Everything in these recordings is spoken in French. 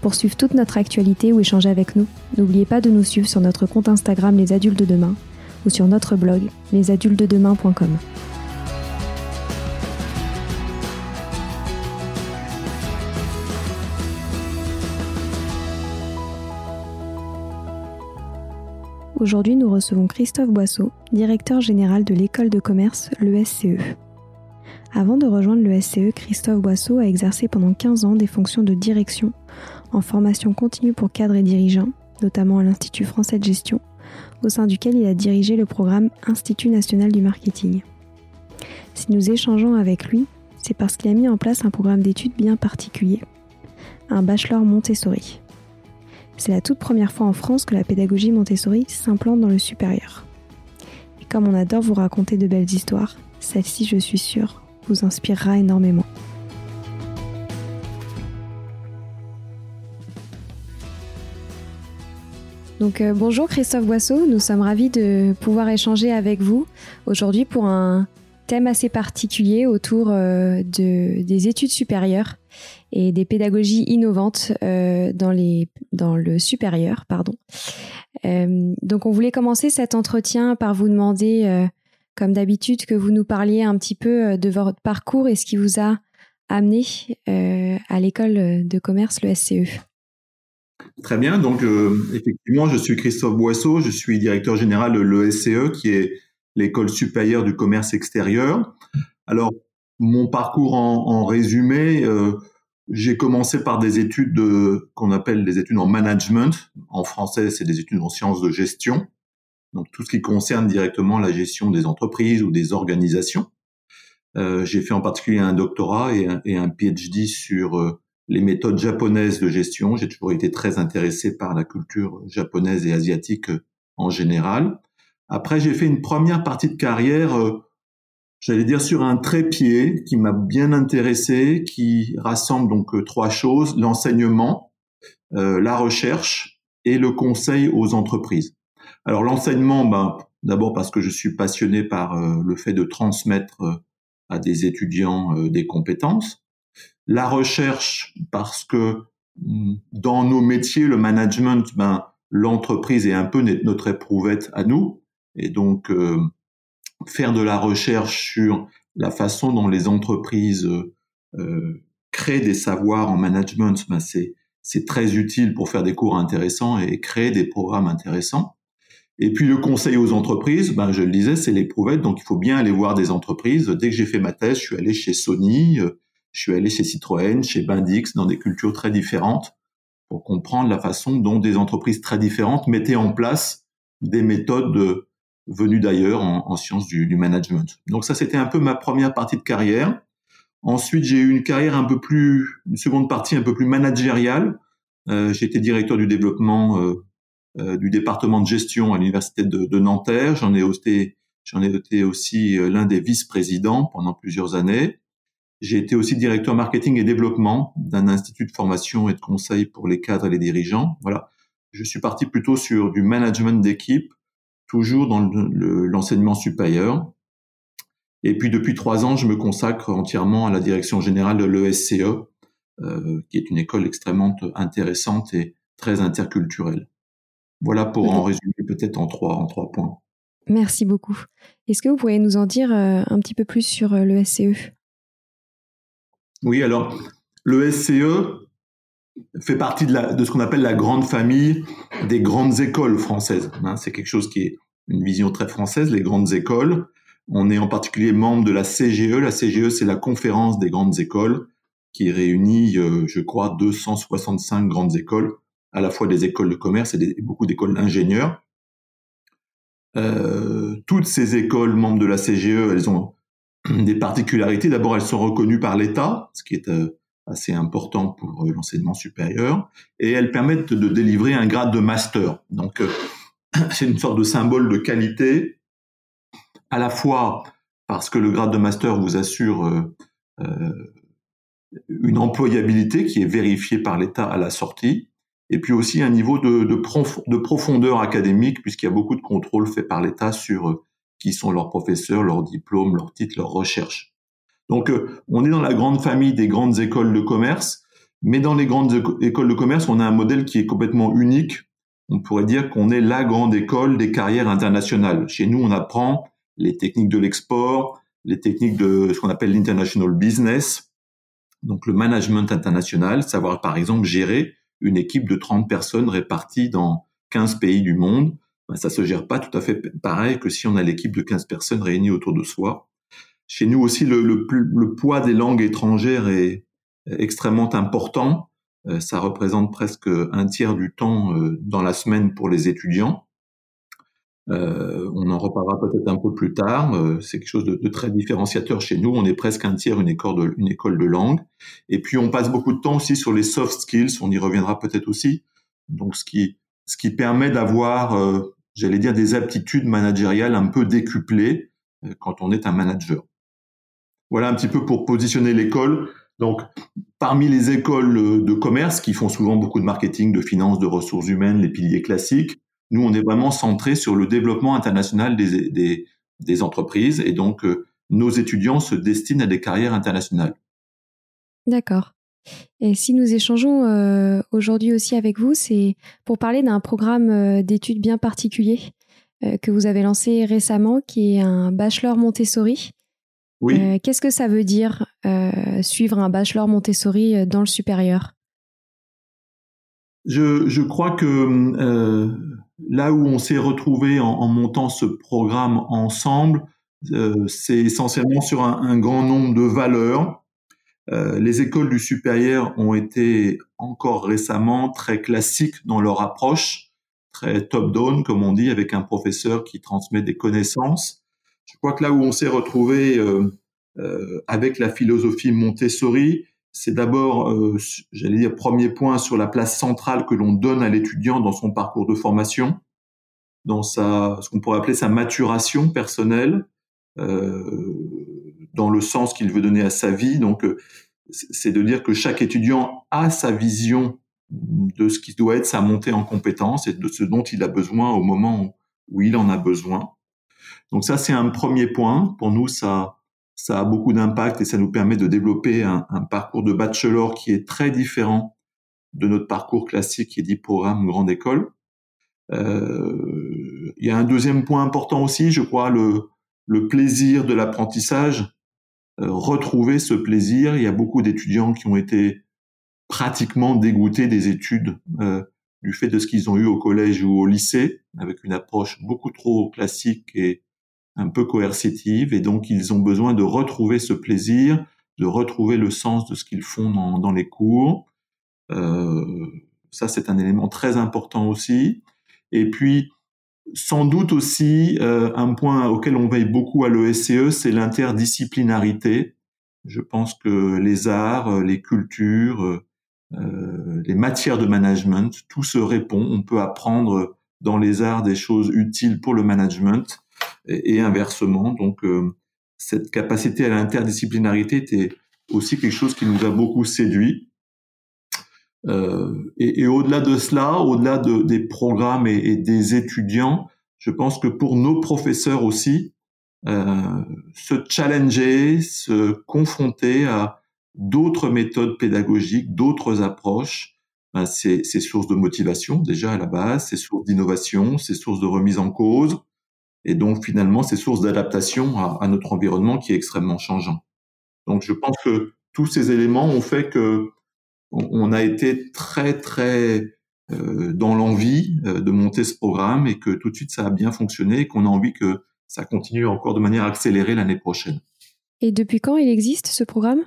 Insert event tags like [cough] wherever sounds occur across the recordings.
Pour suivre toute notre actualité ou échanger avec nous, n'oubliez pas de nous suivre sur notre compte Instagram Les Adultes de Demain ou sur notre blog lesadultesdedemain.com. Aujourd'hui, nous recevons Christophe Boisseau, directeur général de l'école de commerce, l'ESCE. Avant de rejoindre l'ESCE, Christophe Boisseau a exercé pendant 15 ans des fonctions de direction en formation continue pour cadres et dirigeants, notamment à l'Institut français de gestion, au sein duquel il a dirigé le programme Institut national du marketing. Si nous échangeons avec lui, c'est parce qu'il a mis en place un programme d'études bien particulier, un bachelor Montessori. C'est la toute première fois en France que la pédagogie Montessori s'implante dans le supérieur. Et comme on adore vous raconter de belles histoires, celle-ci, je suis sûre, vous inspirera énormément. Donc euh, bonjour Christophe Boisseau, nous sommes ravis de pouvoir échanger avec vous aujourd'hui pour un thème assez particulier autour euh, de, des études supérieures et des pédagogies innovantes euh, dans, dans le supérieur. Pardon. donc on voulait commencer cet entretien par vous demander, comme d'habitude, que vous nous parliez un petit peu de votre parcours et ce qui vous a amené à l'école de commerce, le SCE. Très bien. Donc, euh, effectivement, je suis Christophe Boisseau. Je suis directeur général de l'ESCE, qui est l'école supérieure du commerce extérieur. Alors, mon parcours en, résumé, euh, j'ai commencé par des études qu'on appelle des études en management. En français, c'est des études en sciences de gestion. Donc, tout ce qui concerne directement la gestion des entreprises ou des organisations. Euh, j'ai fait en particulier un doctorat et un, et un PhD sur les méthodes japonaises de gestion. J'ai toujours été très intéressé par la culture japonaise et asiatique euh, en général. Après, j'ai fait une première partie de carrière, euh, j'allais dire sur un trépied qui m'a bien intéressé, qui rassemble donc euh, trois choses l'enseignement, la recherche et le conseil aux entreprises. Alors l'enseignement, ben, d'abord parce que je suis passionné par le fait de transmettre à des étudiants des compétences la recherche parce que mm, dans nos métiers, le management, ben, l'entreprise est un peu notre éprouvette à nous. Et donc, euh, faire de la recherche sur la façon dont les entreprises euh, créent des savoirs en management, ben c'est, c'est très utile pour faire des cours intéressants et créer des programmes intéressants. Et puis le conseil aux entreprises, ben je le disais, c'est l'éprouvette, donc il faut bien aller voir des entreprises. Dès que j'ai fait ma thèse, je suis allé chez Sony, euh, je suis allé chez Citroën, chez Bendix, dans des cultures très différentes, pour comprendre la façon dont des entreprises très différentes mettaient en place des méthodes venues d'ailleurs en, sciences du, management. Donc ça, c'était un peu ma première partie de carrière. Ensuite, j'ai eu une carrière un peu plus, une seconde partie un peu plus managériale. Euh, été directeur du développement euh, euh, du département de gestion à l'université de, Nanterre. J'en j'en ai été aussi l'un des vice-présidents pendant plusieurs années. J'ai été aussi directeur marketing et développement d'un institut de formation et de conseil pour les cadres et les dirigeants. Voilà. Je suis parti plutôt sur du management d'équipe, toujours dans l'enseignement supérieur. Et puis depuis trois ans, je me consacre entièrement à la direction générale de l'ESCE, euh, qui est une école extrêmement intéressante et très interculturelle. Voilà pour en résumer peut-être en trois, en trois points. Merci beaucoup. Est-ce que vous pourriez nous en dire euh, un petit peu plus sur euh, l'ESCE oui, alors le SCE fait partie de, ce qu'on appelle la grande famille des grandes écoles françaises. Hein. c'est quelque chose qui est une vision très française, les grandes écoles. On est en particulier membre de la CGE. La CGE, c'est la conférence des grandes écoles qui réunit, euh, je crois, 265 grandes écoles, à la fois des écoles de commerce et, beaucoup d'écoles d'ingénieurs. Euh, toutes ces écoles membres de la CGE, elles ont [clears throat] des particularités. D'abord, elles sont reconnues par l'État, ce qui est euh, assez important pour euh, l'enseignement supérieur, et elles permettent de délivrer un grade de master. Donc, euh, [clears throat] c'est une sorte de symbole de qualité, à la fois parce que le grade de master vous assure une employabilité qui est vérifiée par l'État à la sortie, et puis aussi un niveau de profondeur académique, puisqu'il y a beaucoup de contrôles faits par l'État sur qui sont leurs professeurs, leurs diplômes, leurs titres, leurs recherches. Donc, euh, on est dans la grande famille des grandes écoles de commerce, mais dans les grandes écoles de commerce, on a un modèle qui est complètement unique. On pourrait dire qu'on est la grande école des carrières internationales. Chez nous, on apprend les techniques de l'export, les techniques de ce qu'on appelle l'international business, donc le management international, savoir par exemple gérer une équipe de 30 personnes réparties dans 15 pays du monde. Ben, ça se gère pas tout à fait pareil que si on a l'équipe de 15 personnes réunies autour de soi. Chez nous aussi, le, le, poids des langues étrangères est extrêmement important. Euh, ça représente presque un tiers du temps euh, dans la semaine pour les étudiants. Euh, on en reparlera peut-être un peu plus tard. Euh, c'est quelque chose de, de, très différenciateur chez nous. On est presque un tiers une école, de, une école de langue. Et puis on passe beaucoup de temps aussi sur les soft skills. On y reviendra peut-être aussi. Donc ce qui, ce qui permet d'avoir, euh, j'allais dire, des aptitudes managériales un peu décuplées quand on est un manager. Voilà un petit peu pour positionner l'école. Donc, parmi les écoles de commerce qui font souvent beaucoup de marketing, de finance, de ressources humaines, les piliers classiques, nous, on est vraiment centré sur le développement international des entreprises et donc euh, nos étudiants se destinent à des carrières internationales. D'accord. Et si nous échangeons euh, aujourd'hui aussi avec vous, c'est pour parler d'un programme euh, d'études bien particulier que vous avez lancé récemment, qui est un bachelor Montessori. Oui. Euh, Qu'est-ce que ça veut dire euh, suivre un bachelor Montessori euh, dans le supérieur? Je, je, crois que euh, là où on s'est retrouvé en, en, montant ce programme ensemble, euh, c'est essentiellement sur un, un, grand nombre de valeurs. Les écoles du supérieur ont été encore récemment très classiques dans leur approche, très top-down, comme on dit, avec un professeur qui transmet des connaissances. Je crois que là où on s'est retrouvé euh, euh, avec la philosophie Montessori, c'est d'abord, euh, j'allais dire, premier point sur la place centrale que l'on donne à l'étudiant dans son parcours de formation, dans sa, ce qu'on pourrait appeler sa maturation personnelle, euh, dans le sens qu'il veut donner à sa vie. Donc, euh, c'est de dire que chaque étudiant a sa vision de ce qui doit être sa montée en compétence et de ce dont il a besoin au moment où il en a besoin. Donc ça, c'est un premier point. Pour nous, ça, ça a beaucoup d'impact et ça nous permet de développer un, un, parcours de bachelor qui est très différent de notre parcours classique qui est dit programme grande école. Euh, il y a un deuxième point important aussi, je crois, le, le plaisir de l'apprentissage. Euh, retrouver ce plaisir. Il y a beaucoup d'étudiants qui ont été pratiquement dégoûtés des études euh, du fait de ce qu'ils ont eu au collège ou au lycée, avec une approche beaucoup trop classique et un peu coercitive, et donc ils ont besoin de retrouver ce plaisir, de retrouver le sens de ce qu'ils font dans, dans, les cours. Euh, ça, c'est un élément très important aussi. Et puis, sans doute aussi, euh, un point auquel on veille beaucoup à l'ESCE, c'est l'interdisciplinarité. Je pense que les arts, les cultures, euh, les matières de management, tout se répond. On peut apprendre dans les arts des choses utiles pour le management et, inversement. Donc, euh, cette capacité à l'interdisciplinarité était aussi quelque chose qui nous a beaucoup séduit. Euh, et, au-delà de cela, au-delà de, des programmes et, des étudiants, je pense que pour nos professeurs aussi, euh, se challenger, se confronter à d'autres méthodes pédagogiques, d'autres approches, ben c'est source de motivation déjà à la base, c'est source d'innovation, c'est source de remise en cause, et donc finalement c'est source d'adaptation à, notre environnement qui est extrêmement changeant. Donc je pense que tous ces éléments ont fait que on, a été très très dans l'envie de monter ce programme et que tout de suite ça a bien fonctionné et qu'on a envie que ça continue encore de manière accélérée l'année prochaine. Et depuis quand il existe ce programme?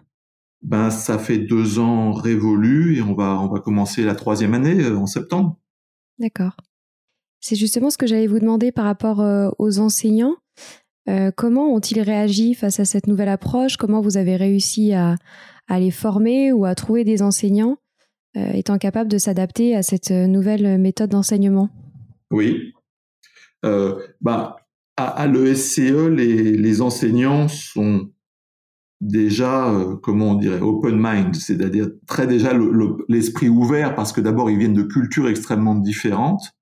Ben ça fait deux ans révolu et on va on va commencer la troisième année en septembre. D'accord. C'est justement ce que j'allais vous demander par rapport aux enseignants. Euh, comment ont-ils réagi face à cette nouvelle approche? Comment vous avez réussi à, les former ou à trouver des enseignants euh, étant capables de s'adapter à cette nouvelle méthode d'enseignement? Oui. Bah, à, l'ESCE, les, les, enseignants sont déjà, comment on dirait, open mind, c'est-à-dire très déjà l'esprit ouvert parce que d'abord ils viennent de cultures extrêmement différentes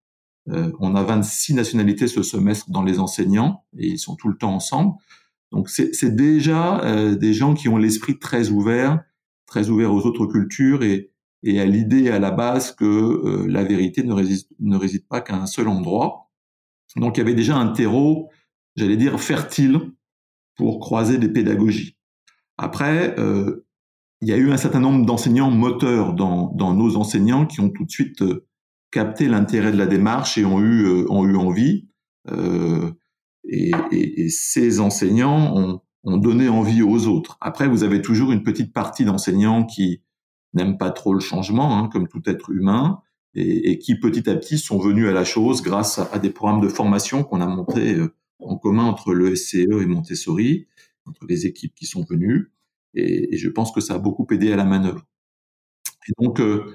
euh, on a 26 nationalités ce semestre dans les enseignants et ils sont tout le temps ensemble. Donc c'est déjà euh, des gens qui ont l'esprit très ouvert, très ouvert aux autres cultures et, à l'idée à la base que euh, la vérité ne réside, ne réside pas qu'à un seul endroit. Donc il y avait déjà un terreau, j'allais dire, fertile pour croiser des pédagogies. Après, il y a eu un certain nombre d'enseignants moteurs dans, dans, nos enseignants qui ont tout de suite capté l'intérêt de la démarche et ont eu, euh, ont eu envie. Euh, et, et, et, ces enseignants ont, ont, donné envie aux autres. Après, vous avez toujours une petite partie d'enseignants qui n'aiment pas trop le changement, hein, comme tout être humain, et, et, qui petit à petit sont venus à la chose grâce à, des programmes de formation qu'on a montés euh, en commun entre le SCE et Montessori, entre les équipes qui sont venues. Et, je pense que ça a beaucoup aidé à la manœuvre. Donc, euh,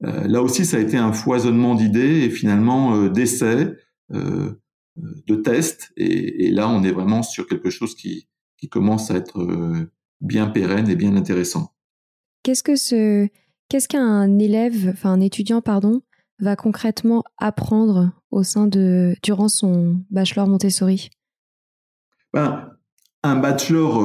là aussi, ça a été un foisonnement d'idées et finalement euh, d'essais, euh, de tests. Et, là, on est vraiment sur quelque chose qui, qui commence à être bien pérenne et bien intéressant. Qu'est-ce que ce, qu'est-ce qu'un élève, enfin un étudiant, pardon, va concrètement apprendre au sein de, durant son bachelor Montessori? Ben, un bachelor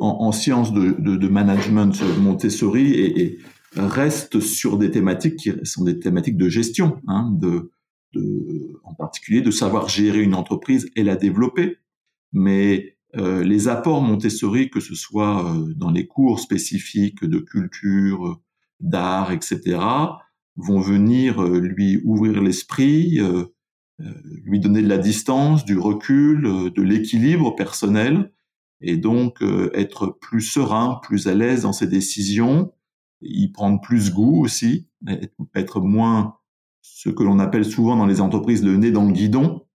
en, sciences de, de, management Montessori et reste sur des thématiques qui sont des thématiques de gestion, hein, de, de, en particulier de savoir gérer une entreprise et la développer. Mais euh, les apports Montessori, que ce soit euh, dans les cours spécifiques de culture, d'art, etc., vont venir euh, lui ouvrir l'esprit, euh, lui donner de la distance, du recul, de l'équilibre personnel, et donc être plus serein, plus à l'aise dans ses décisions, y prendre plus goût aussi, être moins ce que l'on appelle souvent dans les entreprises le nez dans le guidon,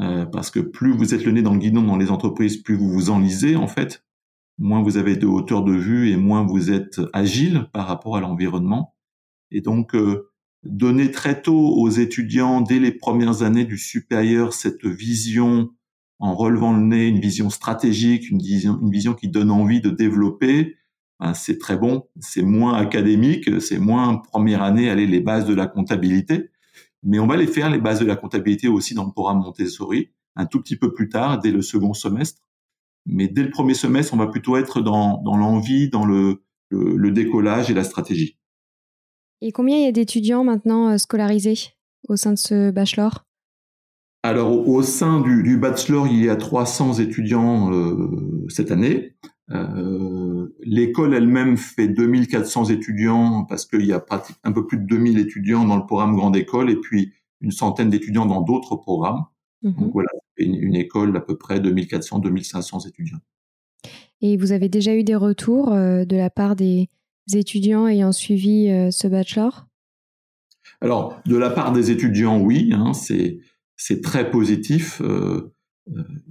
euh, parce que plus vous êtes le nez dans le guidon dans les entreprises, plus vous vous enlisez en fait, moins vous avez de hauteur de vue et moins vous êtes agile par rapport à l'environnement. Et donc euh, donner très tôt aux étudiants dès les premières années du supérieur cette vision en relevant le nez, une vision stratégique, une vision, une vision qui donne envie de développer, Hein, c'est très bon, c'est moins académique, c'est moins première année, aller les bases de la comptabilité, mais on va les faire les bases de la comptabilité aussi dans le programme Montessori, un tout petit peu plus tard, dès le second semestre. Mais dès le premier semestre, on va plutôt être dans, l'envie, dans le, décollage et la stratégie. Et combien il y a d'étudiants maintenant euh, scolarisés au sein de ce bachelor? Alors au sein du, bachelor, il y a 300 étudiants euh, cette année. Euh, l'école elle-même fait 2400 étudiants parce qu'il y a un peu plus de 2000 étudiants dans le programme Grande École et puis une centaine d'étudiants dans d'autres programmes. Mhm. Donc voilà, une, une école d'à peu près 2400-2500 étudiants. Et vous avez déjà eu des retours euh, de la part des étudiants ayant suivi euh, ce bachelor? Alors, de la part des étudiants, oui, hein, c'est très positif.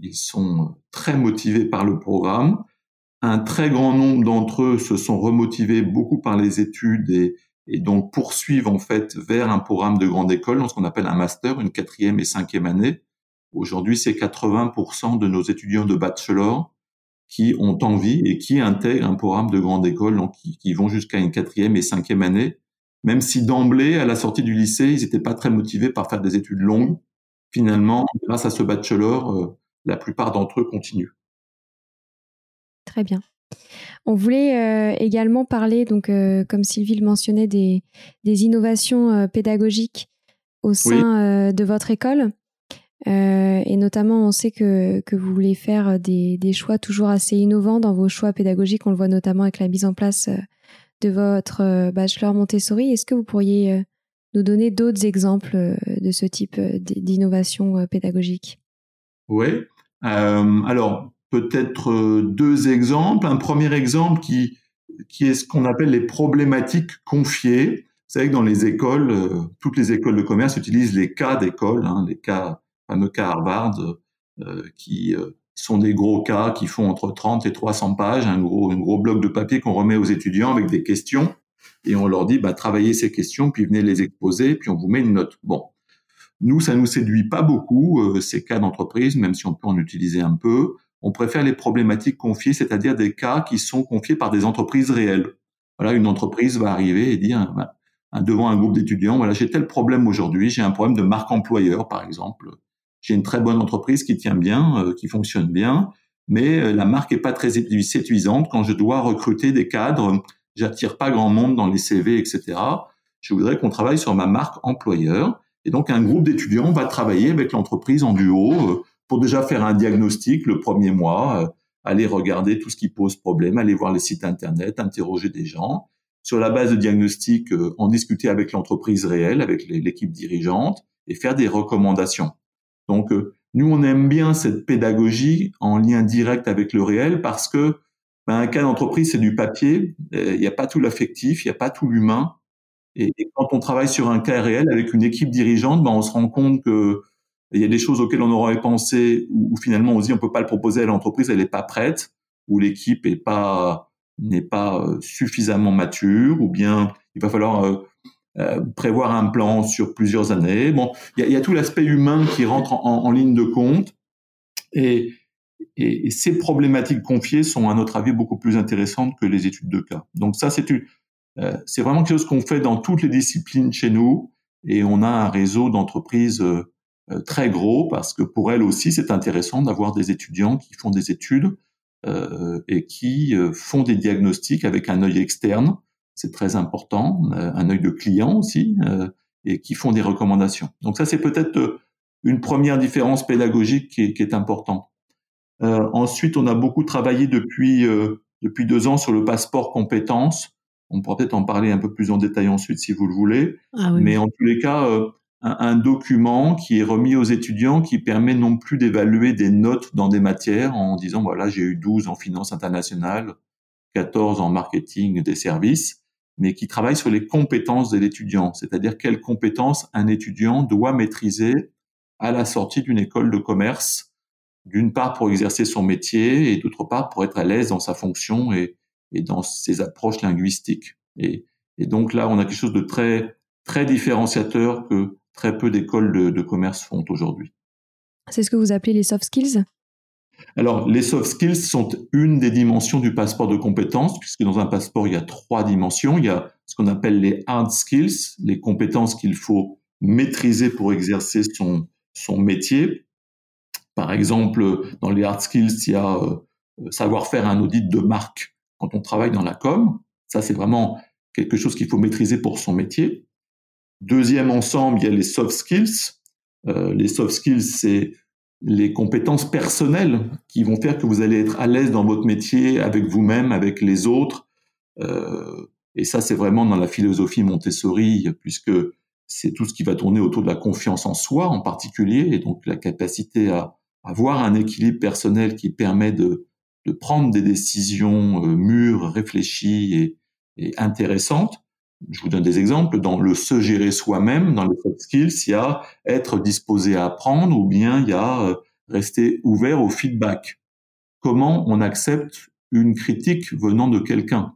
ils sont très motivés par le programme. Un très grand nombre d'entre eux se sont remotivés beaucoup par les études et, donc poursuivent en fait vers un programme de grande école, ce qu'on appelle un master, une quatrième et cinquième année. Aujourd'hui, c'est 80% de nos étudiants de bachelor qui ont envie et qui intègrent un programme de grande école, donc qui, vont jusqu'à une quatrième et cinquième année, même si d'emblée, à la sortie du lycée, ils n'étaient pas très motivés par faire des études longues. Finalement, grâce à ce bachelor, euh, la plupart d'entre eux continuent. Très bien. On voulait euh, également parler, donc, euh, comme Sylvie le mentionnait, des, innovations euh, pédagogiques au sein de votre école. et notamment, on sait que, vous voulez faire des, choix toujours assez innovants dans vos choix pédagogiques. On le voit notamment avec la mise en place de votre bachelor Montessori. Est-ce que vous pourriez nous donner d'autres exemples de ce type d'innovation pédagogique? Oui. alors, peut-être deux exemples. Un premier exemple qui, qui est ce qu'on appelle les problématiques confiées. Vous savez que dans les écoles, toutes les écoles de commerce utilisent les cas d'école, hein, les cas, fameux cas Harvard, euh, qui sont des gros cas qui font entre 30 et 300 pages, un gros, un gros bloc de papier qu'on remet aux étudiants avec des questions, et on leur dit, bah, travaillez ces questions, puis venez les exposer, puis on vous met une note. Bon. Nous, ça nous séduit pas beaucoup, euh, ces cas d'entreprise, même si on peut en utiliser un peu. On préfère les problématiques confiées, c'est-à-dire des cas qui sont confiés par des entreprises réelles. Voilà, une entreprise va arriver et dire, bah, devant un groupe d'étudiants, voilà, j'ai tel problème aujourd'hui, j'ai un problème de marque employeur, par exemple j'ai une très bonne entreprise qui tient bien, euh, qui fonctionne bien, mais euh, la marque est pas très séduisante. Quand je dois recruter des cadres, j'attire pas grand monde dans les CV, etc. Je voudrais qu'on travaille sur ma marque employeur. Et donc, un groupe d'étudiants va travailler avec l'entreprise en duo euh, pour déjà faire un diagnostic le premier mois, aller regarder tout ce qui pose problème, aller voir les sites internet, interroger des gens. Sur la base de diagnostic, en discuter avec l'entreprise réelle, avec l'équipe dirigeante et faire des recommandations. Donc, euh, nous, on aime bien cette pédagogie en lien direct avec le réel parce que ben, un cas d'entreprise, c'est du papier, il n'y a pas tout l'affectif, il n'y a pas tout l'humain. Et, quand on travaille sur un cas réel avec une équipe dirigeante, ben, on se rend compte que il y a des choses auxquelles on aurait pensé, ou finalement on se dit on peut pas le proposer à l'entreprise, elle n'est pas prête, ou l'équipe est pas n'est pas euh, suffisamment mature, ou bien il va falloir euh, euh, prévoir un plan sur plusieurs années. Bon, il y a, tout l'aspect humain qui rentre en, ligne de compte. Et, ces problématiques confiées sont, à notre avis, beaucoup plus intéressantes que les études de cas. Donc ça, c'est euh, c'est vraiment quelque chose qu'on fait dans toutes les disciplines chez nous. Et on a un réseau d'entreprises euh, très gros parce que pour elles aussi, c'est intéressant d'avoir des étudiants qui font des études et qui font des diagnostics avec un œil externe c'est très important, euh, un œil de client aussi, euh, et qui font des recommandations. Donc ça, c'est peut-être euh, une première différence pédagogique qui est, qui est importante. ensuite, on a beaucoup travaillé depuis depuis deux ans sur le passeport compétences. On pourra peut-être en parler un peu plus en détail ensuite si vous le voulez. Ah Mais en tous les cas, un, document qui est remis aux étudiants qui permet non plus d'évaluer des notes dans des matières en disant voilà j'ai eu 12 en finance internationale, 14 en marketing des services, mais qui travaille sur les compétences de l'étudiant, c'est-à-dire quelles compétences un étudiant doit maîtriser à la sortie d'une école de commerce, d'une part pour exercer son métier et d'autre part pour être à l'aise dans sa fonction et, dans ses approches linguistiques. Et, donc là, on a quelque chose de très très différenciateur que très peu d'écoles de commerce font aujourd'hui. C'est ce que vous appelez les soft skills? Alors, les soft skills sont une des dimensions du passeport de compétences, puisque dans un passeport, il y a trois dimensions. Il y a ce qu'on appelle les hard skills, les compétences qu'il faut maîtriser pour exercer son, son métier. Par exemple, dans les hard skills, il y a euh, savoir faire un audit de marque quand on travaille dans la com. Ça, c'est vraiment quelque chose qu'il faut maîtriser pour son métier. Deuxième ensemble, il y a les soft skills. Euh, les soft skills, c'est les compétences personnelles qui vont faire que vous allez être à l'aise dans votre métier avec vous-même, avec les autres. Euh, et ça, c'est vraiment dans la philosophie Montessori, puisque c'est tout ce qui va tourner autour de la confiance en soi en particulier, et donc la capacité à avoir un équilibre personnel qui permet de, de prendre des décisions euh, mûres, réfléchies et, et intéressantes. Je vous donne des exemples. Dans le se gérer soi-même, dans les soft skills, il y a être disposé à apprendre ou bien il y a euh, rester ouvert au feedback. Comment on accepte une critique venant de quelqu'un?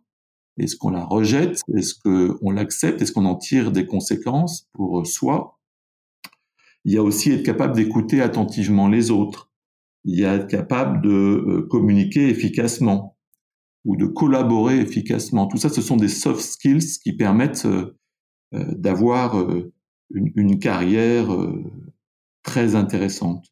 Est-ce qu'on la rejette? Est-ce qu'on l'accepte? Est-ce qu'on en tire des conséquences pour soi? Il y a aussi être capable d'écouter attentivement les autres. Il y a être capable de euh, communiquer efficacement ou de collaborer efficacement. Tout ça, ce sont des soft skills qui permettent euh, euh, d'avoir euh, une, carrière très intéressante.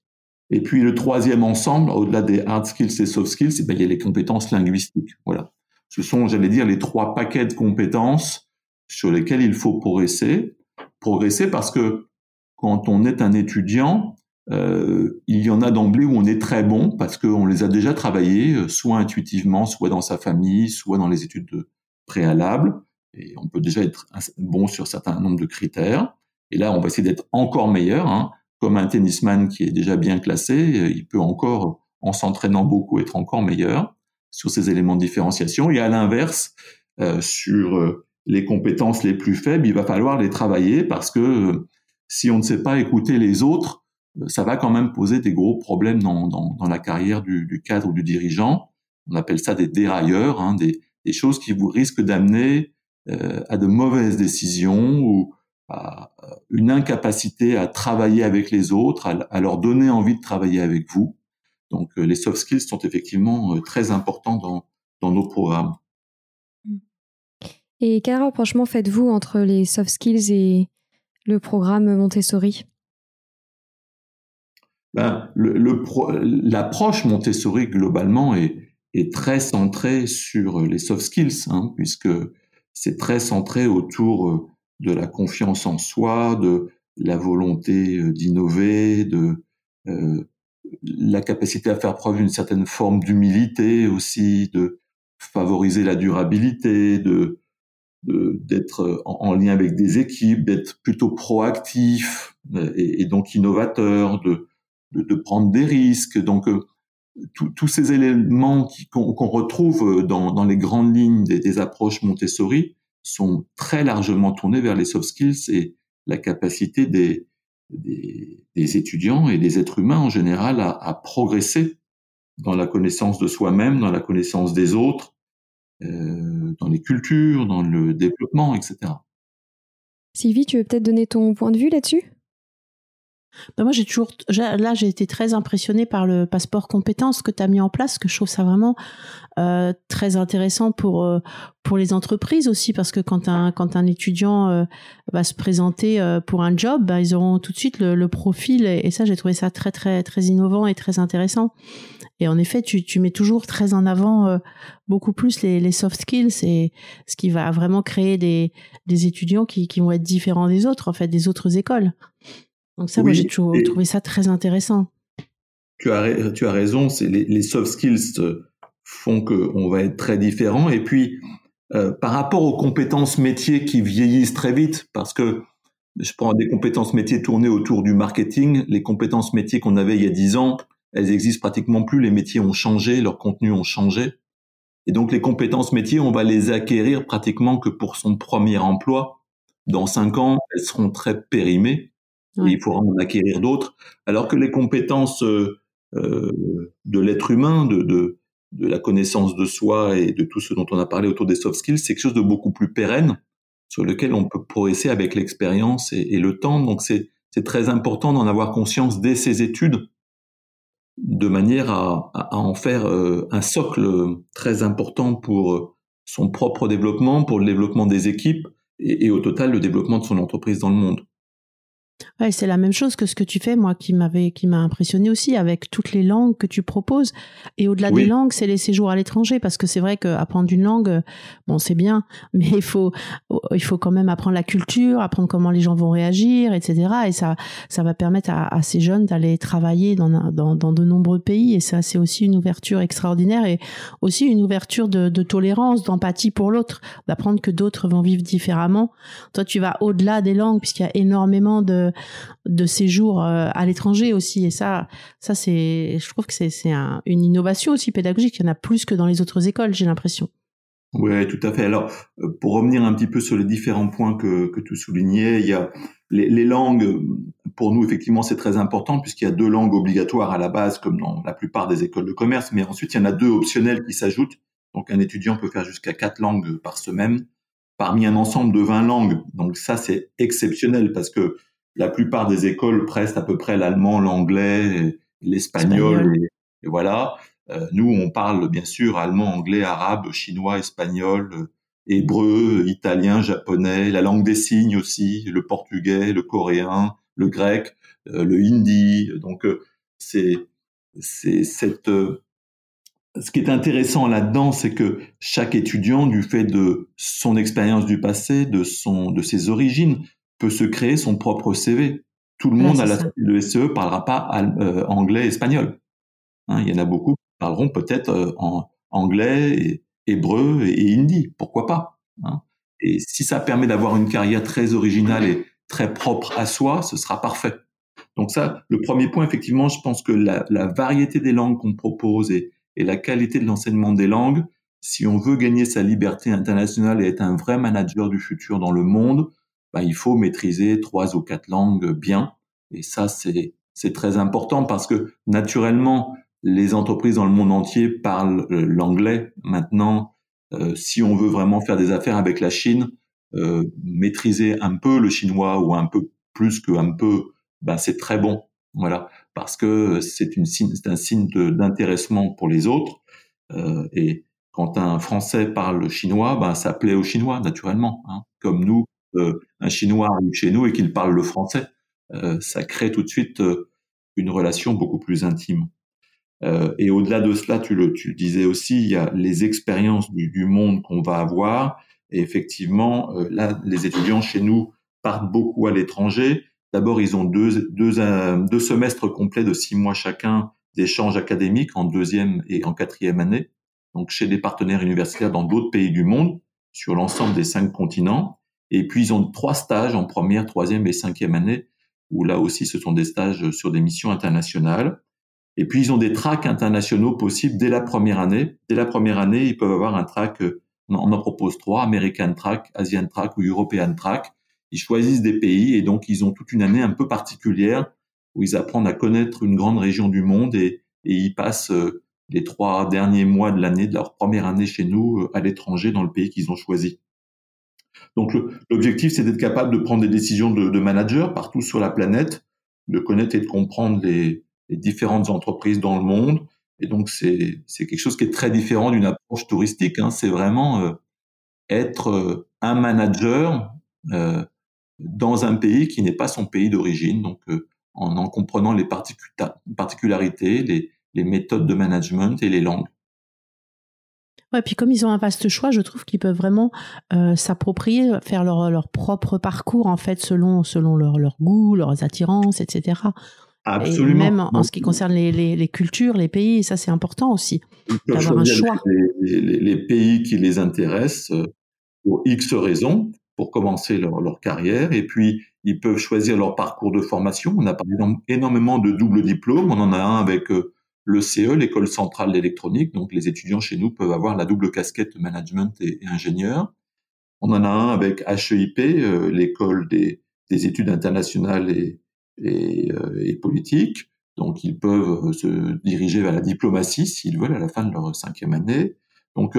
Et puis le troisième ensemble, au-delà des hard skills et soft skills, eh ben, il y a les compétences linguistiques. Voilà. Ce sont, j'allais dire, les trois paquets de compétences sur lesquels il faut progresser. Progresser parce que quand on est un étudiant, euh, il y en a d'emblée où on est très bon parce qu'on les a déjà travaillés, euh, soit intuitivement, soit dans sa famille, soit dans les études préalables. et on peut déjà être bon sur certains nombre de critères. Et là, on va essayer d'être encore meilleur. Hein. Comme un tennisman qui est déjà bien classé, il peut encore, en s'entraînant beaucoup, être encore meilleur sur ces éléments de différenciation. Et à l'inverse, euh, sur euh, les compétences les plus faibles, il va falloir les travailler parce que euh, si on ne sait pas écouter les autres, ça va quand même poser des gros problèmes dans, dans, dans la carrière du, du, cadre ou du dirigeant. On appelle ça des dérailleurs, hein, des, des, choses qui vous risquent d'amener euh, à de mauvaises décisions ou à une incapacité à travailler avec les autres, à, leur donner envie de travailler avec vous. Donc les soft skills sont effectivement très importants dans, dans nos programmes. Et quel rapprochement faites-vous entre les soft skills et le programme Montessori? Ben, L'approche Montessori globalement est, est, très centrée sur les soft skills, hein, puisque c'est très centré autour de la confiance en soi, de la volonté d'innover, de euh, la capacité à faire preuve d'une certaine forme d'humilité aussi, de favoriser la durabilité, de d'être en, lien avec des équipes, d'être plutôt proactif euh, et, donc innovateur, de, de, prendre des risques. Donc euh, tous ces éléments qu'on retrouve euh, dans, les grandes lignes des, approches Montessori sont très largement tournés vers les soft skills et la capacité des, des, étudiants et des êtres humains en général à, à progresser dans la connaissance de soi-même, dans la connaissance des autres, euh, dans les cultures, dans le développement, etc. Sylvie, tu veux peut-être donner ton point de vue là-dessus? Ben moi, j'ai toujours, là, j'ai été très impressionnée par le passeport compétences que tu as mis en place, que je trouve ça vraiment euh, très intéressant pour euh, pour les entreprises aussi, parce que quand un quand un étudiant euh, va se présenter pour un job, ben, ils auront tout de suite le, profil, et, ça, j'ai trouvé ça très très très innovant et très intéressant. Et en effet, tu, tu mets toujours très en avant beaucoup plus les, les, soft skills et ce qui va vraiment créer des, des étudiants qui, qui, vont être différents des autres, en fait, des autres écoles. Donc ça, moi, j'ai toujours trouvé ça très intéressant. Tu as, tu as raison, c'est les, les, soft skills euh, font qu'on va être très différents. Et puis, euh, par rapport aux compétences métiers qui vieillissent très vite, parce que je prends des compétences métiers tournées autour du marketing, les compétences métiers qu'on avait il y a dix ans, elles existent pratiquement plus, les métiers ont changé, leurs contenus ont changé. Et donc les compétences métiers, on va les acquérir pratiquement que pour son premier emploi. Dans cinq ans, elles seront très périmées et il faudra en acquérir d'autres. Alors que les compétences euh, euh, de l'être humain, de, de, de, la connaissance de soi et de tout ce dont on a parlé autour des soft skills, c'est quelque chose de beaucoup plus pérenne sur lequel on peut progresser avec l'expérience et, et, le temps. Donc c'est très important d'en avoir conscience dès ses études de manière à, à en faire euh, un socle très important pour euh, son propre développement, pour le développement des équipes et, et au total le développement de son entreprise dans le monde. Ouais, c'est la même chose que ce que tu fais, moi, qui m'avait, qui m'a impressionné aussi avec toutes les langues que tu proposes. Et au-delà des langues, c'est les séjours à l'étranger, parce que c'est vrai qu'apprendre une langue, bon, c'est bien, [laughs] mais il faut, il faut quand même apprendre la culture, apprendre comment les gens vont réagir, etc. Et ça, ça va permettre à, à ces jeunes d'aller travailler dans, dans, dans, de nombreux pays. Et ça, c'est aussi une ouverture extraordinaire et aussi une ouverture de, de tolérance, d'empathie pour l'autre, d'apprendre que d'autres vont vivre différemment. Toi, tu vas au-delà des langues, puisqu'il y a énormément de de séjour euh, à l'étranger aussi. Et ça, ça c'est, je trouve que c'est une innovation aussi pédagogique. Il y en a plus que dans les autres écoles, j'ai l'impression. Oui, tout à fait. Alors, euh, pour revenir un petit peu sur les différents points que, que tu soulignais, il y a les, les langues. Pour nous, effectivement, c'est très important puisqu'il y a deux langues obligatoires à la base, comme dans la plupart des écoles de commerce. Mais ensuite, il y en a deux optionnelles qui s'ajoutent. Donc, un étudiant peut faire jusqu'à quatre langues par semaine parmi un ensemble de 20 langues. Donc, ça, c'est exceptionnel parce que la plupart des écoles prestent à peu près l'allemand, l'anglais, l'espagnol, et, voilà. Euh, nous, on parle bien sûr allemand, anglais, arabe, chinois, espagnol, euh, hébreu, italien, japonais, la langue des signes aussi, le portugais, le coréen, le grec, euh, le hindi. Donc, c'est c'est cette ce qui est intéressant là-dedans, c'est que chaque étudiant, du fait de son expérience du passé, de son de ses origines, peut se créer son propre CV. Tout le monde à la de SE parlera pas euh, anglais, espagnol. Hein, il y en a beaucoup qui parleront peut-être euh, en anglais, et, hébreu et, hindi. Pourquoi pas hein Et si ça permet d'avoir une carrière très originale et très propre à soi, ce sera parfait. Donc ça, le premier point, effectivement, je pense que la, variété des langues qu'on propose et, la qualité de l'enseignement des langues, si on veut gagner sa liberté internationale et être un vrai manager du futur dans le monde, bah, il faut maîtriser trois ou quatre langues bien. Et ça, c'est c'est très important parce que naturellement, les entreprises dans le monde entier parlent euh, l'anglais. Maintenant, euh, si on veut vraiment faire des affaires avec la Chine, euh, maîtriser un peu le chinois ou un peu plus qu'un peu, ben c'est très bon. Voilà, parce que c'est une c'est un signe d'intéressement pour les autres. Euh, et quand un Français parle chinois, ben ça plaît aux Chinois naturellement. Hein. Comme nous, un Chinois arrive chez nous et qu'il parle le français, euh, ça crée tout de suite une relation beaucoup plus intime. Euh, et au-delà de cela, tu le, tu disais aussi, il y a les expériences du, du monde qu'on va avoir. Et effectivement, euh, là, les étudiants chez nous partent beaucoup à l'étranger. D'abord, ils ont deux, deux, euh, deux semestres complets de six mois chacun d'échanges académiques en deuxième et en quatrième année. Donc, chez des partenaires universitaires dans d'autres pays du monde, sur l'ensemble des cinq continents. Et puis, ils ont trois stages en première, troisième et cinquième année, où là aussi, ce sont des stages sur des missions internationales. Et puis, ils ont des tracks internationaux possibles dès la première année. Dès la première année, ils peuvent avoir un track, on en propose trois, American Track, Asian Track ou European Track. Ils choisissent des pays et donc ils ont toute une année un peu particulière où ils apprennent à connaître une grande région du monde et, et ils passent euh, les trois derniers mois de l'année, de leur première année chez nous, euh, à l'étranger, dans le pays qu'ils ont choisi. Donc l'objectif, c'est d'être capable de prendre des décisions de, de manager partout sur la planète, de connaître et de comprendre les, différentes entreprises dans le monde. Et donc, c'est quelque chose qui est très différent d'une approche touristique. Hein. C'est vraiment euh, être euh, un manager euh, dans un pays qui n'est pas son pays d'origine. Donc, en en comprenant les particularités, les, méthodes de management et les langues. Ouais, puis comme ils ont un vaste choix, je trouve qu'ils peuvent vraiment s'approprier, faire leur, leur propre parcours en fait selon selon leur, leur goût, leurs attirances, etc. Absolument. Et même en, ce qui concerne les, les, les, cultures, les pays, ça c'est important aussi d'avoir un choix. Les, les, pays qui les intéressent euh, pour X raisons, pour commencer leur, leur, carrière, et puis ils peuvent choisir leur parcours de formation. On a par exemple énormément de doubles diplômes. On en a un avec euh, le CE, l'école centrale d'électronique. Donc les étudiants chez nous peuvent avoir la double casquette management et, ingénieur. On en a un avec HEIP, euh, l'école des, des études internationales euh, et politiques. Donc, ils peuvent euh, se diriger vers la diplomatie s'ils veulent à la fin de leur cinquième année. Donc,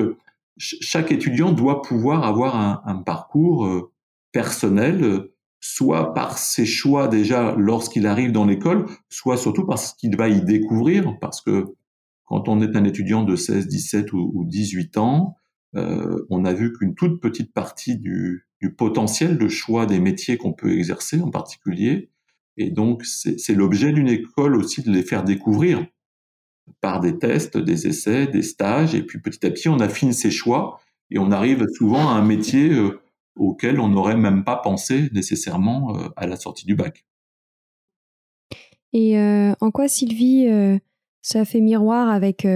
chaque étudiant doit pouvoir avoir un parcours personnel, soit par ses choix déjà lorsqu'il arrive dans l'école, soit surtout parce qu'il va y découvrir, parce que quand on est un étudiant de 16, 17 ou, ou 18 ans, euh, on a vu qu'une toute petite partie du, du, potentiel de choix des métiers qu'on peut exercer en particulier et donc, c'est l'objet d'une école aussi de les faire découvrir par des tests, des essais, des stages. Et puis petit à petit, on affine ses choix et on arrive souvent à un métier euh, auquel on n'aurait même pas pensé nécessairement euh, à la sortie du bac. Et euh, en quoi, Sylvie, ça fait miroir avec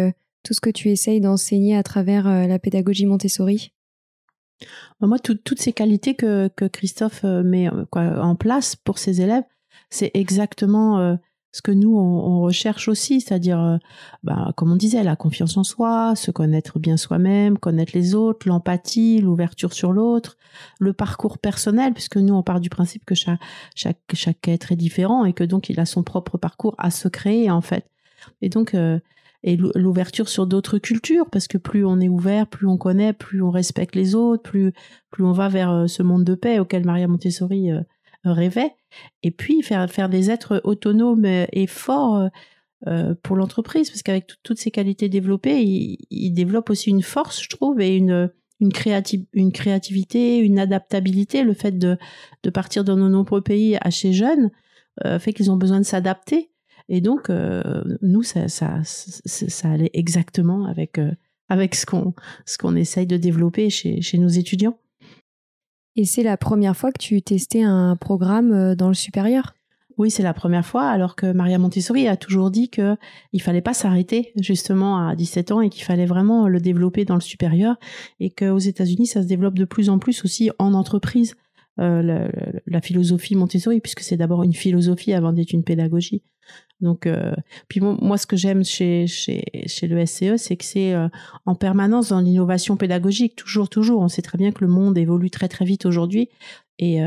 tout ce que tu essayes d'enseigner à travers la pédagogie Montessori? Moi, toutes ces qualités que, que Christophe met en place pour ses élèves, c'est exactement euh, ce que nous on, recherche aussi, c'est-à-dire, euh, bah, comme on disait, la confiance en soi, se connaître bien soi-même, connaître les autres, l'empathie, l'ouverture sur l'autre, le parcours personnel, puisque nous on part du principe que chaque, chaque, chaque être est différent et que donc il a son propre parcours à se créer en fait. Et donc euh, et l'ouverture sur d'autres cultures parce que plus on est ouvert, plus on connaît, plus on respecte les autres, plus plus on va vers ce monde de paix auquel Maria Montessori rêvait, et puis faire, faire des êtres autonomes et forts euh, pour l'entreprise, parce qu'avec toutes ces qualités développées, il, développe aussi une force, je trouve, et une, une, une créativité, une adaptabilité. Le fait de, de partir dans nos nombreux pays assez jeunes euh, fait qu'ils ont besoin de s'adapter. Et donc, euh, nous, ça, ça, allait exactement avec, avec ce qu'on qu'on essaye de développer chez, chez nos étudiants. Et c'est la première fois que tu testais un programme euh, dans le supérieur? Oui, c'est la première fois, alors que Maria Montessori a toujours dit que il fallait pas s'arrêter justement à 17 ans et qu'il fallait vraiment le développer dans le supérieur et qu'aux États-Unis, ça se développe de plus en plus aussi en entreprise. Euh, la, philosophie Montessori, puisque c'est d'abord une philosophie avant d'être une pédagogie. Donc, euh, puis moi, ce que j'aime chez, chez, chez le SCE, c'est que c'est euh, en permanence dans l'innovation pédagogique, toujours, toujours. On sait très bien que le monde évolue très, très vite aujourd'hui. Et,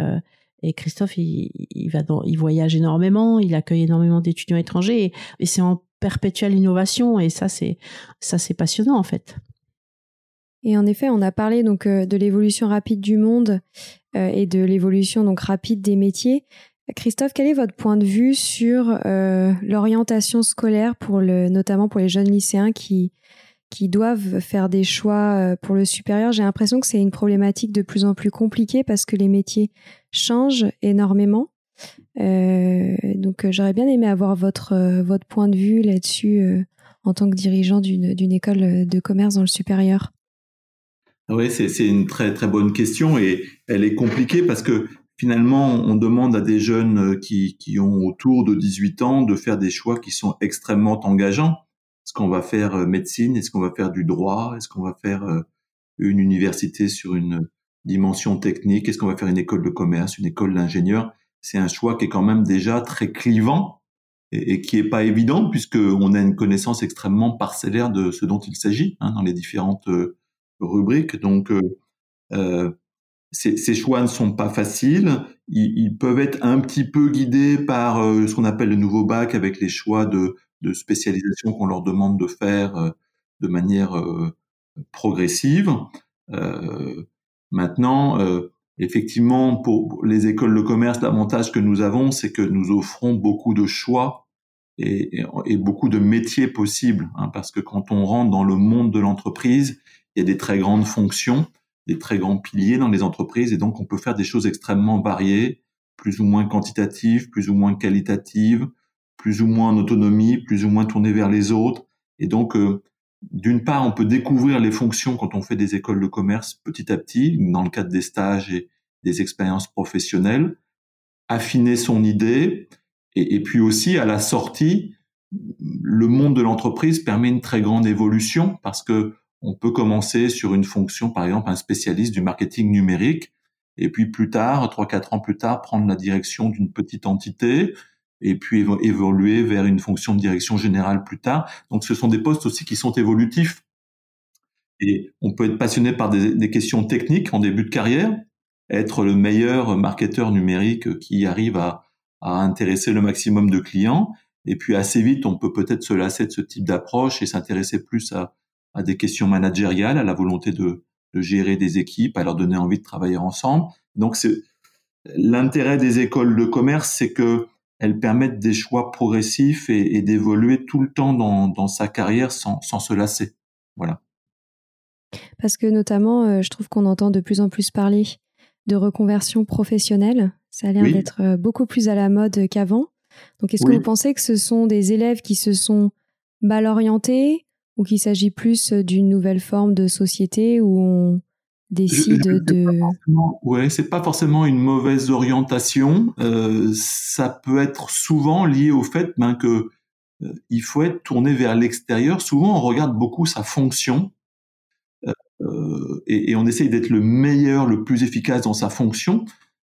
et Christophe, il, il, va dans, il voyage énormément, il accueille énormément d'étudiants étrangers, et, c'est en perpétuelle innovation, et ça, c'est ça, c'est passionnant en fait. Et en effet, on a parlé donc de l'évolution rapide du monde euh, et de l'évolution donc rapide des métiers. Christophe, quel est votre point de vue sur euh, l'orientation scolaire notamment pour les jeunes lycéens qui doivent faire des choix euh, pour le supérieur? J'ai l'impression que c'est une problématique de plus en plus compliquée parce que les métiers changent énormément. Euh, donc j'aurais bien aimé avoir votre votre point de vue là-dessus en tant que dirigeant d'une école de commerce dans le supérieur. Oui, c'est une très très bonne question et elle est compliquée parce que finalement, on demande à des jeunes qui, qui ont autour de 18 ans de faire des choix qui sont extrêmement engageants. Est-ce qu'on va faire euh, médecine? Est-ce qu'on va faire du droit? Est-ce qu'on va faire euh, une université sur une dimension technique? Est-ce qu'on va faire une école de commerce, une école d'ingénieur? C'est un choix qui est quand même déjà très clivant et, qui est pas évident puisque on a une connaissance extrêmement parcellaire de ce dont il s'agit hein, dans les différentes euh, rubrique. Donc, euh, euh, ces, ces, choix ne sont pas faciles. Ils, ils, peuvent être un petit peu guidés par euh, ce qu'on appelle le nouveau bac avec les choix de, de spécialisation qu'on leur demande de faire euh, de manière progressive. maintenant, effectivement, pour les écoles de commerce, l'avantage que nous avons, c'est que nous offrons beaucoup de choix et, et, et beaucoup de métiers possibles, hein, parce que quand on rentre dans le monde de l'entreprise, il y a des très grandes fonctions, des très grands piliers dans les entreprises, et donc on peut faire des choses extrêmement variées, plus ou moins quantitatives, plus ou moins qualitatives, plus ou moins en autonomie, plus ou moins tournées vers les autres. Et donc, euh, d'une part, on peut découvrir les fonctions quand on fait des écoles de commerce petit à petit, dans le cadre des stages et des expériences professionnelles, affiner son idée, et, et puis aussi à la sortie, le monde de l'entreprise permet une très grande évolution parce que on peut commencer sur une fonction, par exemple, un spécialiste du marketing numérique, et puis plus tard, trois quatre ans plus tard, prendre la direction d'une petite entité, et puis évoluer vers une fonction de direction générale plus tard. Donc, ce sont des postes aussi qui sont évolutifs. Et on peut être passionné par des, questions techniques en début de carrière, être le meilleur marketeur numérique qui arrive à, intéresser le maximum de clients. Et puis assez vite, on peut peut-être se lasser de ce type d'approche et s'intéresser plus à, à des questions managériales, à la volonté de, de, gérer des équipes, à leur donner envie de travailler ensemble. Donc, c'est l'intérêt des écoles de commerce, c'est que elles permettent des choix progressifs et, et d'évoluer tout le temps dans, dans sa carrière sans, sans, se lasser. Voilà. Parce que notamment, euh, je trouve qu'on entend de plus en plus parler de reconversion professionnelle. Ça a l'air d'être euh, beaucoup plus à la mode qu'avant. Donc, est-ce que vous pensez que ce sont des élèves qui se sont mal orientés ou qu'il s'agit plus euh, d'une nouvelle forme de société où on décide de... Ouais, c'est pas forcément une mauvaise orientation. Euh, ça peut être souvent lié au fait ben, que euh, il faut être tourné vers l'extérieur. Souvent, on regarde beaucoup sa fonction euh, et, et, on essaye d'être le meilleur, le plus efficace dans sa fonction,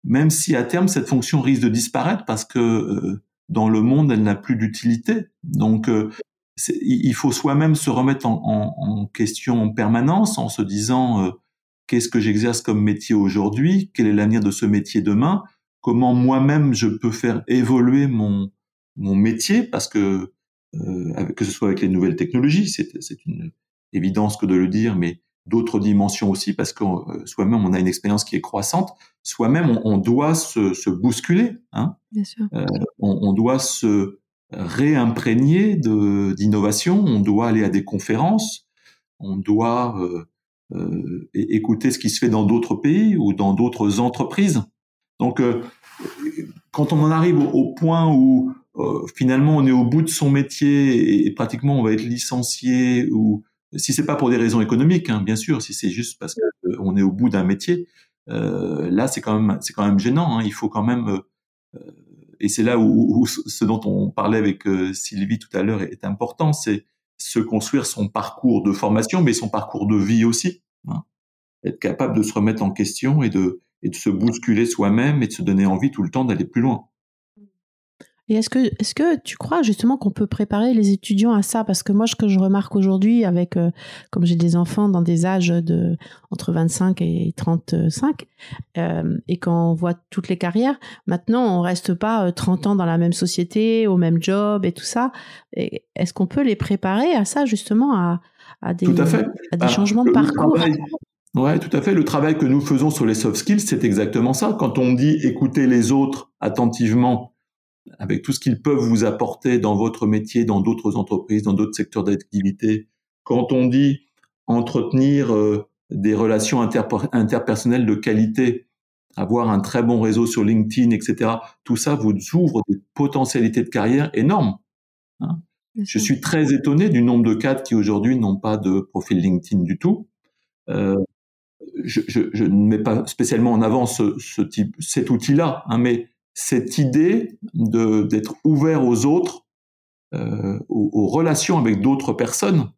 même si à terme cette fonction risque de disparaître parce que euh, dans le monde elle n'a plus d'utilité. Donc il faut soi-même se remettre en, question en permanence en se disant euh, qu'est-ce que j'exerce comme métier aujourd'hui, quel est l'avenir de ce métier demain, comment moi-même je peux faire évoluer mon, mon métier, parce que euh, que ce soit avec les nouvelles technologies, c'est une évidence que de le dire, mais d'autres dimensions aussi, parce que euh, soi-même on a une expérience qui est croissante, soi-même on, doit se, bousculer, hein. Bien sûr. on, on, doit se réimprégné d'innovation. On doit aller à des conférences, on doit euh, euh, écouter ce qui se fait dans d'autres pays ou dans d'autres entreprises. Donc, euh, quand on en arrive au, point où euh, finalement on est au bout de son métier et, pratiquement on va être licencié ou si c'est pas pour des raisons économiques, hein, bien sûr, si c'est juste parce qu'on est au bout d'un métier, là c'est quand même c'est quand même gênant. Hein. Il faut quand même et c'est là où, ce dont on parlait avec Sylvie tout à l'heure est, important, c'est se construire son parcours de formation, mais son parcours de vie aussi. Hein. Être capable de se remettre en question et de, et de se bousculer soi-même et de se donner envie tout le temps d'aller plus loin. Et est-ce que, est-ce que tu crois justement qu'on peut préparer les étudiants à ça? Parce que moi, ce que je remarque aujourd'hui, avec, euh, comme j'ai des enfants dans des âges de entre 25 et 35, euh, et quand on voit toutes les carrières, maintenant, on reste pas 30 euh, ans dans la même société, au même job et tout ça. est-ce qu'on peut les préparer à ça justement, à, à des, À des changements de parcours? Ouais, tout à fait. Le travail que nous faisons sur les soft skills, c'est exactement ça. Quand on dit écouter les autres attentivement avec tout ce qu'ils peuvent vous apporter dans votre métier, dans d'autres entreprises, dans d'autres secteurs d'activité. Quand on dit entretenir euh, des relations interpersonnelles de qualité, avoir un très bon réseau sur LinkedIn, etc., tout ça vous ouvre des potentialités de carrière énormes. Hein. je suis très étonné du nombre de cadres qui aujourd'hui n'ont pas de profil LinkedIn du tout. Euh, je, je, je, ne mets pas spécialement en avant ce, ce type, cet outil-là, hein, mais cette idée d'être ouvert aux autres, euh, aux, relations avec d'autres personnes,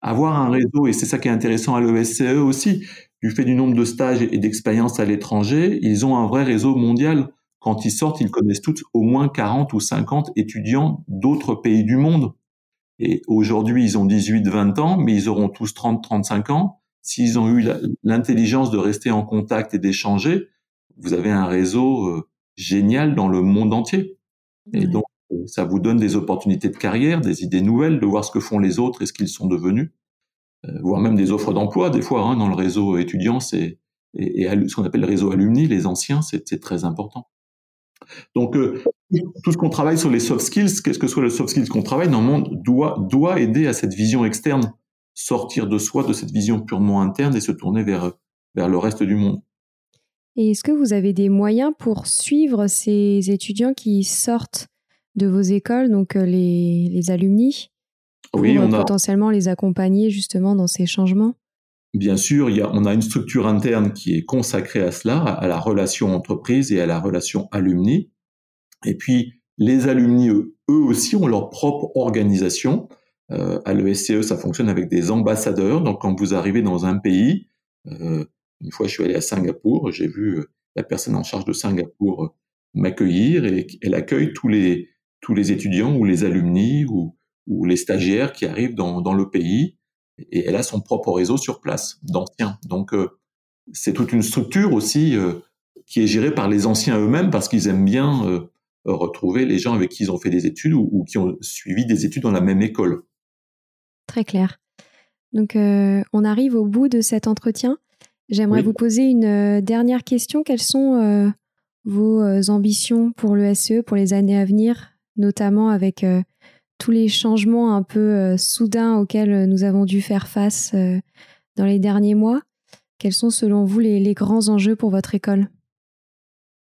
avoir un réseau, et c'est ça qui est intéressant à l'ESCE aussi, du fait du nombre de stages et d'expériences à l'étranger, ils ont un vrai réseau mondial. Quand ils sortent, ils connaissent tous au moins 40 ou 50 étudiants d'autres pays du monde. Et aujourd'hui, ils ont 18, 20 ans, mais ils auront tous 30, 35 ans. S'ils ont eu l'intelligence de rester en contact et d'échanger, vous avez un réseau euh, génial dans le monde entier. Et donc, euh, ça vous donne des opportunités de carrière, des idées nouvelles, de voir ce que font les autres et ce qu'ils sont devenus, euh, voire même des offres d'emploi. Des fois, hein, dans le réseau étudiant, c'est et, ce qu'on appelle le réseau alumni, les anciens, c'est très important. Donc, euh, tout ce qu'on travaille sur les soft skills, qu'est-ce que soit le soft skills qu'on travaille dans le monde, doit, doit aider à cette vision externe, sortir de soi, de cette vision purement interne et se tourner vers, vers le reste du monde. Et est-ce que vous avez des moyens pour suivre ces étudiants qui sortent de vos écoles, donc euh, les, les alumni, pour oui, on potentiellement les accompagner justement dans ces changements? Bien sûr, il y a, on a une structure interne qui est consacrée à cela, à la relation entreprise et à la relation alumni. Et puis, les alumni, eux, aussi, ont leur propre organisation. Euh, à l'ESCE, ça fonctionne avec des ambassadeurs. Donc, quand vous arrivez dans un pays, euh, une fois, je suis allé à Singapour, j'ai vu euh, la personne en charge de Singapour euh, m'accueillir et elle accueille tous les tous les étudiants ou les alumni ou, les stagiaires qui arrivent dans, le pays et elle a son propre réseau sur place d'anciens. Donc euh, c'est toute une structure aussi qui est gérée par les anciens eux-mêmes parce qu'ils aiment bien retrouver les gens avec qui ils ont fait des études ou, qui ont suivi des études dans la même école. Très clair. Donc on arrive au bout de cet entretien. J'aimerais vous poser une euh, dernière question. Quelles sont euh, vos euh, ambitions pour le SE pour les années à venir, notamment avec tous les changements un peu soudains auxquels nous avons dû faire face dans les derniers mois? Quels sont selon vous les, les grands enjeux pour votre école?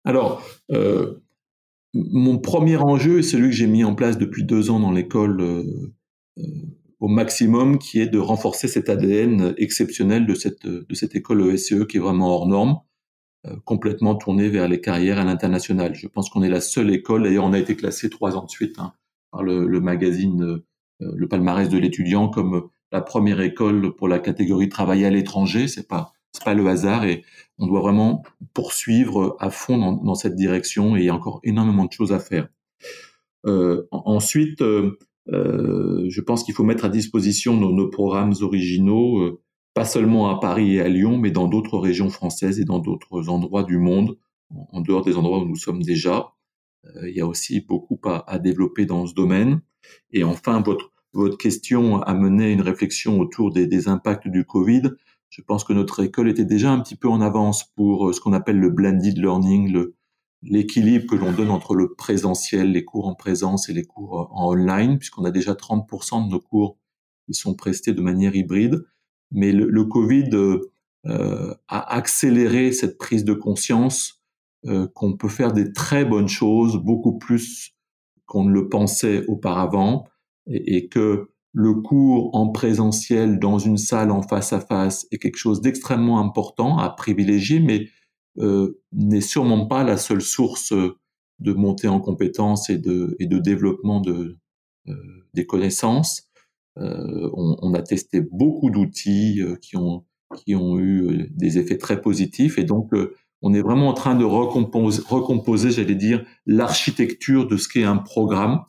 Alors, mon premier enjeu est celui que j'ai mis en place depuis deux ans dans l'école au maximum, qui est de renforcer cet ADN exceptionnel de cette, de cette école ESCE e qui est vraiment hors norme, euh, complètement tournée vers les carrières à l'international. Je pense qu'on est la seule école, d'ailleurs on a été classé trois ans de suite hein, par le, le magazine euh, Le Palmarès de l'étudiant comme la première école pour la catégorie travailler à l'étranger. C'est pas c'est pas le hasard et on doit vraiment poursuivre à fond dans, dans, cette direction et il y a encore énormément de choses à faire. Euh, ensuite, euh, euh, je pense qu'il faut mettre à disposition nos, nos programmes originaux, euh, pas seulement à Paris et à Lyon, mais dans d'autres régions françaises et dans d'autres endroits du monde, en, dehors des endroits où nous sommes déjà. Euh, il y a aussi beaucoup à, à, développer dans ce domaine. Et enfin, votre, votre question a mené une réflexion autour des, des impacts du Covid. Je pense que notre école était déjà un petit peu en avance pour ce qu'on appelle le blended learning, le, l'équilibre que l'on donne entre le présentiel, les cours en présence et les cours euh, en online, puisqu'on a déjà 30% de nos cours qui sont prestés de manière hybride. Mais le, Covid euh, a accéléré cette prise de conscience euh, qu'on peut faire des très bonnes choses, beaucoup plus qu'on ne le pensait auparavant, et, et que le cours en présentiel dans une salle en face à face est quelque chose d'extrêmement important à privilégier, mais euh, n'est sûrement pas la seule source de montée en compétences et de, et de développement de, euh, des connaissances. Euh, on, on, a testé beaucoup d'outils euh, qui ont, qui ont eu des effets très positifs et donc on est vraiment en train de recomposer j'allais dire, l'architecture de ce qu'est un programme.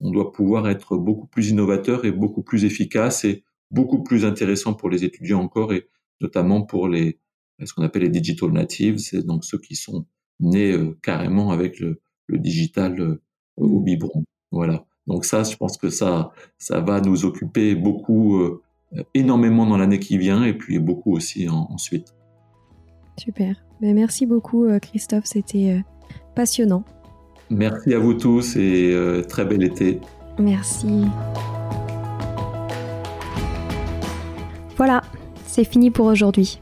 On doit pouvoir être beaucoup plus innovateur et beaucoup plus efficace et beaucoup plus intéressant pour les étudiants encore et notamment pour les ce qu'on appelle les digital natives, c'est donc ceux qui sont nés carrément avec le, le digital au biberon. Voilà. Donc ça, je pense que ça, ça va nous occuper beaucoup, euh, énormément dans l'année qui vient et puis beaucoup aussi ensuite. Super. Ben, merci beaucoup euh, Christophe, c'était euh, passionnant. Merci à vous tous et très bel été. Merci. Voilà, c'est fini pour aujourd'hui.